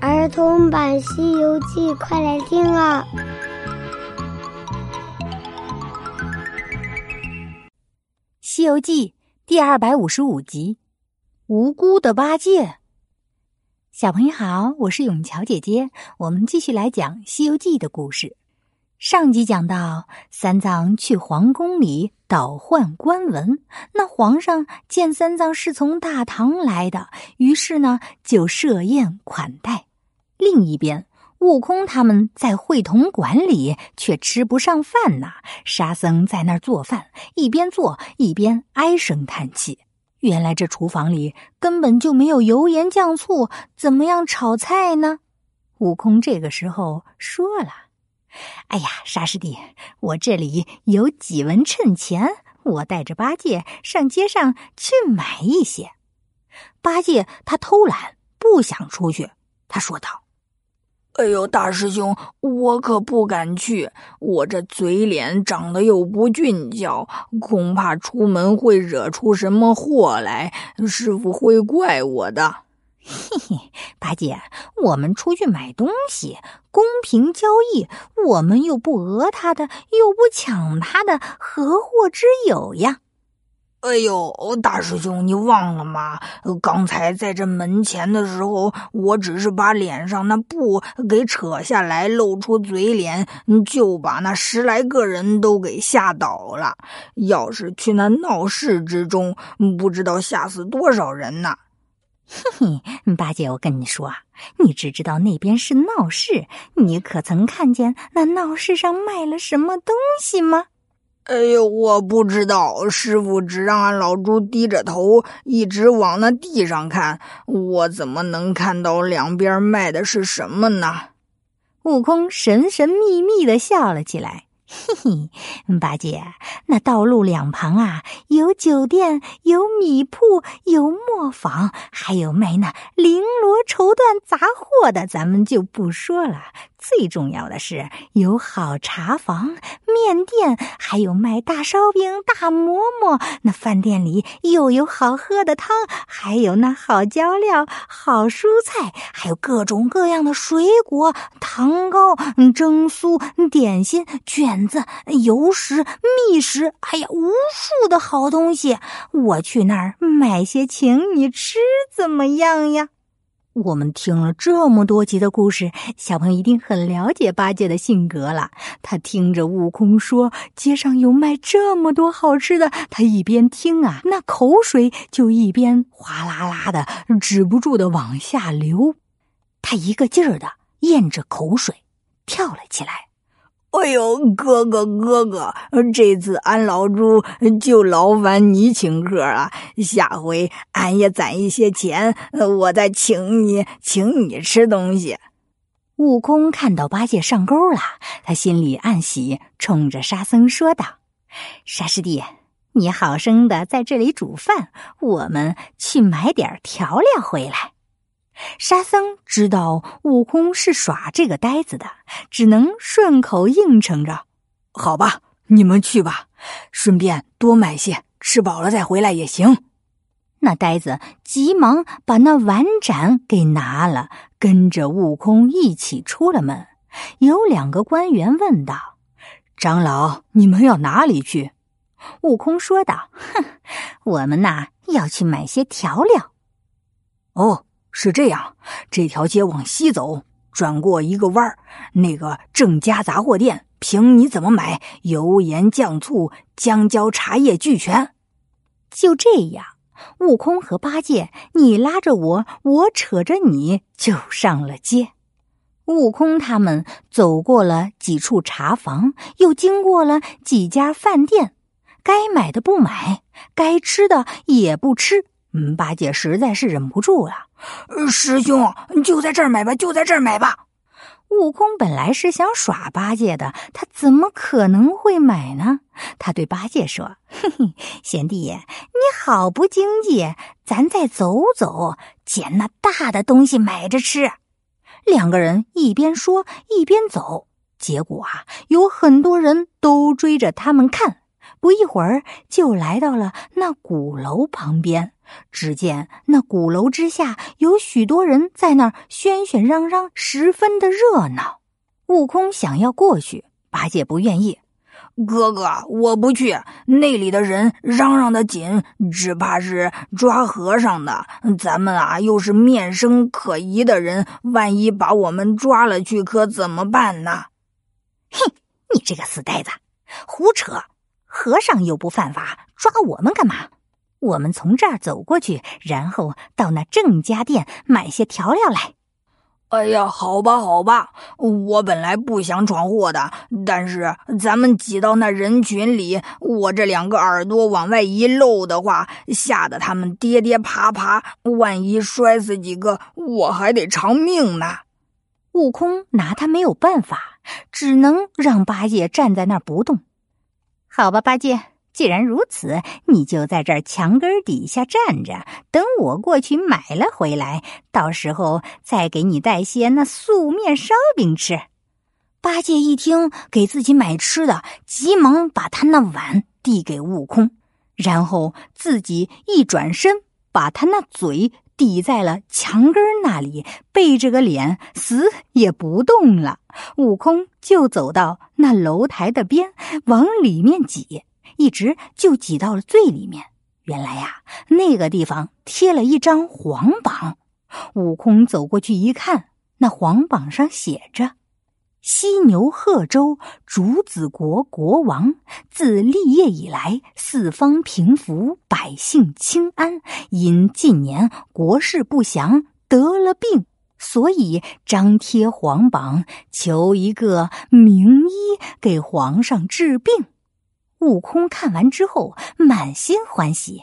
儿童版《西游记》，快来听啊！《西游记》第二百五十五集，《无辜的八戒》。小朋友好，我是永桥姐姐，我们继续来讲《西游记》的故事。上集讲到，三藏去皇宫里倒换官文，那皇上见三藏是从大唐来的，于是呢就设宴款待。另一边，悟空他们在会同馆里却吃不上饭呢。沙僧在那儿做饭，一边做一边唉声叹气。原来这厨房里根本就没有油盐酱醋，怎么样炒菜呢？悟空这个时候说了：“哎呀，沙师弟，我这里有几文趁钱，我带着八戒上街上去买一些。”八戒他偷懒，不想出去。他说道。哎呦，大师兄，我可不敢去。我这嘴脸长得又不俊俏，恐怕出门会惹出什么祸来，师傅会怪我的。嘿嘿，八戒，我们出去买东西，公平交易，我们又不讹他的，又不抢他的，何祸之有呀？哎呦，大师兄，你忘了吗？刚才在这门前的时候，我只是把脸上那布给扯下来，露出嘴脸，就把那十来个人都给吓倒了。要是去那闹市之中，不知道吓死多少人呢。嘿嘿，八戒，我跟你说啊，你只知道那边是闹市，你可曾看见那闹市上卖了什么东西吗？哎呦，我不知道，师傅只让俺老猪低着头，一直往那地上看，我怎么能看到两边卖的是什么呢？悟空神神秘秘的笑了起来。嘿嘿，八戒，那道路两旁啊，有酒店，有米铺，有磨坊，还有卖那绫罗绸缎杂货的，咱们就不说了。最重要的是，有好茶房、面店，还有卖大烧饼、大馍馍。那饭店里又有好喝的汤，还有那好浇料、好蔬菜，还有各种各样的水果、糖糕、蒸酥、点心、卷。子、油食、蜜食，哎呀，无数的好东西。我去那儿买些，请你吃，怎么样呀？我们听了这么多集的故事，小朋友一定很了解八戒的性格了。他听着悟空说街上有卖这么多好吃的，他一边听啊，那口水就一边哗啦啦的止不住的往下流。他一个劲儿的咽着口水，跳了起来。哎呦，哥哥哥哥，这次俺老猪就劳烦你请客了。下回俺也攒一些钱，我再请你，请你吃东西。悟空看到八戒上钩了，他心里暗喜，冲着沙僧说道：“沙师弟，你好生的在这里煮饭，我们去买点调料回来。”沙僧知道悟空是耍这个呆子的，只能顺口应承着：“好吧，你们去吧，顺便多买些，吃饱了再回来也行。”那呆子急忙把那碗盏给拿了，跟着悟空一起出了门。有两个官员问道：“长老，你们要哪里去？”悟空说道：“哼，我们呐要去买些调料。”哦。是这样，这条街往西走，转过一个弯儿，那个郑家杂货店，凭你怎么买，油盐酱醋、姜椒茶叶俱全。就这样，悟空和八戒，你拉着我，我扯着你，就上了街。悟空他们走过了几处茶房，又经过了几家饭店，该买的不买，该吃的也不吃。八戒实在是忍不住了。师兄，就在这儿买吧，就在这儿买吧。悟空本来是想耍八戒的，他怎么可能会买呢？他对八戒说：“嘿嘿，贤弟，你好不经济，咱再走走，捡那大的东西买着吃。”两个人一边说一边走，结果啊，有很多人都追着他们看。不一会儿就来到了那鼓楼旁边。只见那鼓楼之下有许多人在那儿喧喧嚷嚷，十分的热闹。悟空想要过去，八戒不愿意。哥哥，我不去，那里的人嚷嚷的紧，只怕是抓和尚的。咱们啊，又是面生可疑的人，万一把我们抓了去，可怎么办呢？哼，你这个死呆子，胡扯！和尚又不犯法，抓我们干嘛？我们从这儿走过去，然后到那郑家店买些调料来。哎呀，好吧，好吧，我本来不想闯祸的，但是咱们挤到那人群里，我这两个耳朵往外一露的话，吓得他们跌跌爬爬，万一摔死几个，我还得偿命呢。悟空拿他没有办法，只能让八戒站在那儿不动。好吧，八戒。既然如此，你就在这儿墙根底下站着，等我过去买了回来，到时候再给你带些那素面烧饼吃。八戒一听给自己买吃的，急忙把他那碗递给悟空，然后自己一转身，把他那嘴抵在了墙根那里，背着个脸，死也不动了。悟空就走到那楼台的边，往里面挤。一直就挤到了最里面。原来呀，那个地方贴了一张黄榜。悟空走过去一看，那黄榜上写着：“犀牛贺州竹子国国王自立业以来，四方平服，百姓清安。因近年国事不祥，得了病，所以张贴皇榜，求一个名医给皇上治病。”悟空看完之后，满心欢喜。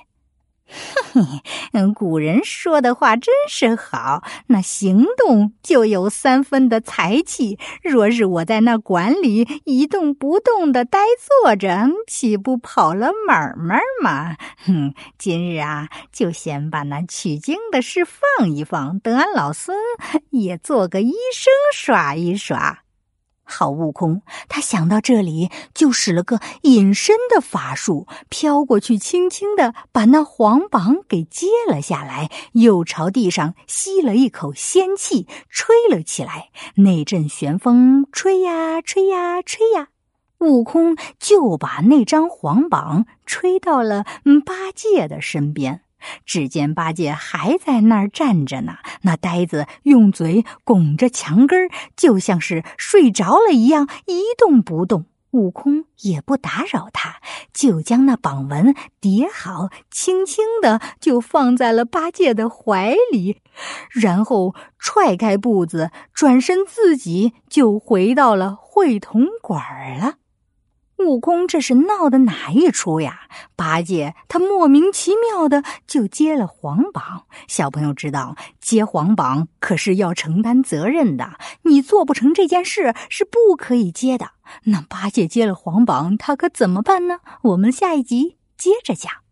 嘿 嘿，古人说的话真是好，那行动就有三分的才气。若是我在那馆里一动不动的呆坐着，岂不跑了门门吗？哼，今日啊，就先把那取经的事放一放，等俺老孙也做个医生耍一耍。好，悟空，他想到这里，就使了个隐身的法术，飘过去，轻轻的把那黄榜给接了下来，又朝地上吸了一口仙气，吹了起来。那阵旋风吹呀吹呀吹呀，悟空就把那张黄榜吹到了八戒的身边。只见八戒还在那儿站着呢，那呆子用嘴拱着墙根儿，就像是睡着了一样，一动不动。悟空也不打扰他，就将那榜文叠好，轻轻的就放在了八戒的怀里，然后踹开步子，转身自己就回到了会同馆了。悟空这是闹的哪一出呀？八戒他莫名其妙的就接了黄榜。小朋友知道接黄榜可是要承担责任的，你做不成这件事是不可以接的。那八戒接了黄榜，他可怎么办呢？我们下一集接着讲。